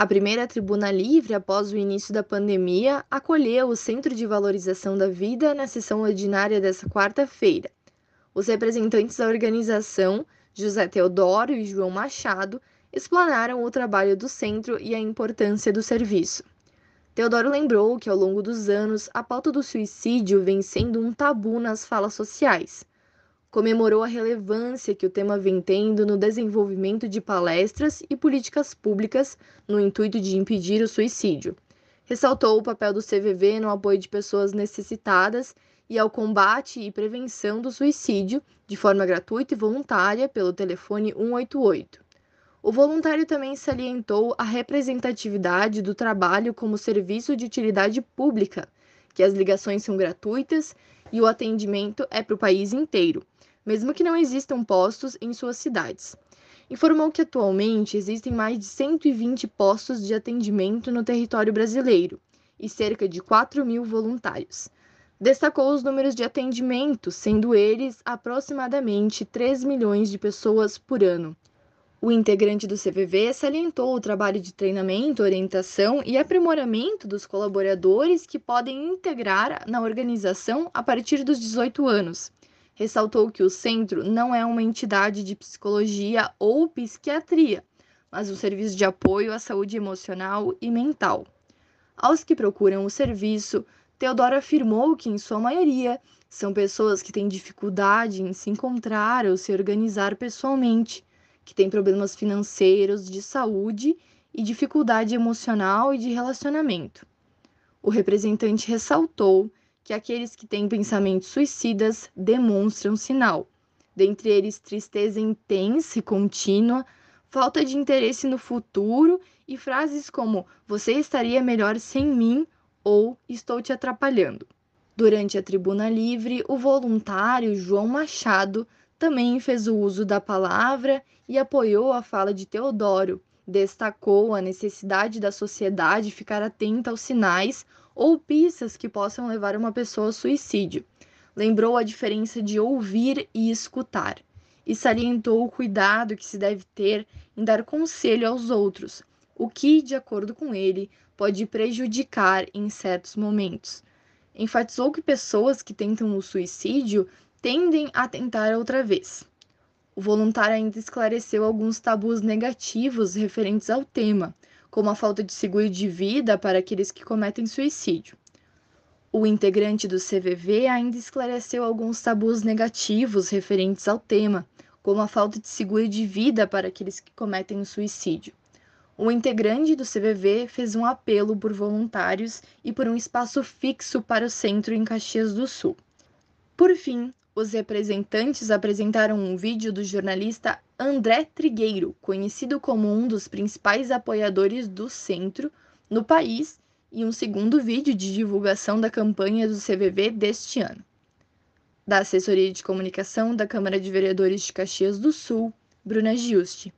A primeira tribuna livre após o início da pandemia acolheu o Centro de Valorização da Vida na sessão ordinária desta quarta-feira. Os representantes da organização, José Teodoro e João Machado, explanaram o trabalho do centro e a importância do serviço. Teodoro lembrou que ao longo dos anos a pauta do suicídio vem sendo um tabu nas falas sociais comemorou a relevância que o tema vem tendo no desenvolvimento de palestras e políticas públicas no intuito de impedir o suicídio. Ressaltou o papel do CVV no apoio de pessoas necessitadas e ao combate e prevenção do suicídio de forma gratuita e voluntária pelo telefone 188. O voluntário também salientou a representatividade do trabalho como serviço de utilidade pública, que as ligações são gratuitas e o atendimento é para o país inteiro, mesmo que não existam postos em suas cidades. Informou que atualmente existem mais de 120 postos de atendimento no território brasileiro e cerca de 4 mil voluntários. Destacou os números de atendimento, sendo eles aproximadamente 3 milhões de pessoas por ano. O integrante do CVV salientou o trabalho de treinamento, orientação e aprimoramento dos colaboradores que podem integrar na organização a partir dos 18 anos. Ressaltou que o centro não é uma entidade de psicologia ou psiquiatria, mas um serviço de apoio à saúde emocional e mental. Aos que procuram o serviço, Teodoro afirmou que, em sua maioria, são pessoas que têm dificuldade em se encontrar ou se organizar pessoalmente que tem problemas financeiros, de saúde e dificuldade emocional e de relacionamento. O representante ressaltou que aqueles que têm pensamentos suicidas demonstram sinal, dentre eles tristeza intensa e contínua, falta de interesse no futuro e frases como você estaria melhor sem mim ou estou te atrapalhando. Durante a tribuna livre, o voluntário João Machado também fez o uso da palavra e apoiou a fala de Teodoro. Destacou a necessidade da sociedade ficar atenta aos sinais ou pistas que possam levar uma pessoa ao suicídio. Lembrou a diferença de ouvir e escutar, e salientou o cuidado que se deve ter em dar conselho aos outros, o que, de acordo com ele, pode prejudicar em certos momentos. Enfatizou que pessoas que tentam o suicídio tendem a tentar outra vez. O voluntário ainda esclareceu alguns tabus negativos referentes ao tema, como a falta de seguro de vida para aqueles que cometem suicídio. O integrante do CVV ainda esclareceu alguns tabus negativos referentes ao tema, como a falta de seguro de vida para aqueles que cometem suicídio. O integrante do CVV fez um apelo por voluntários e por um espaço fixo para o centro em Caxias do Sul. Por fim, os representantes apresentaram um vídeo do jornalista André Trigueiro, conhecido como um dos principais apoiadores do centro no país, e um segundo vídeo de divulgação da campanha do CVV deste ano. Da Assessoria de Comunicação da Câmara de Vereadores de Caxias do Sul, Bruna Giusti.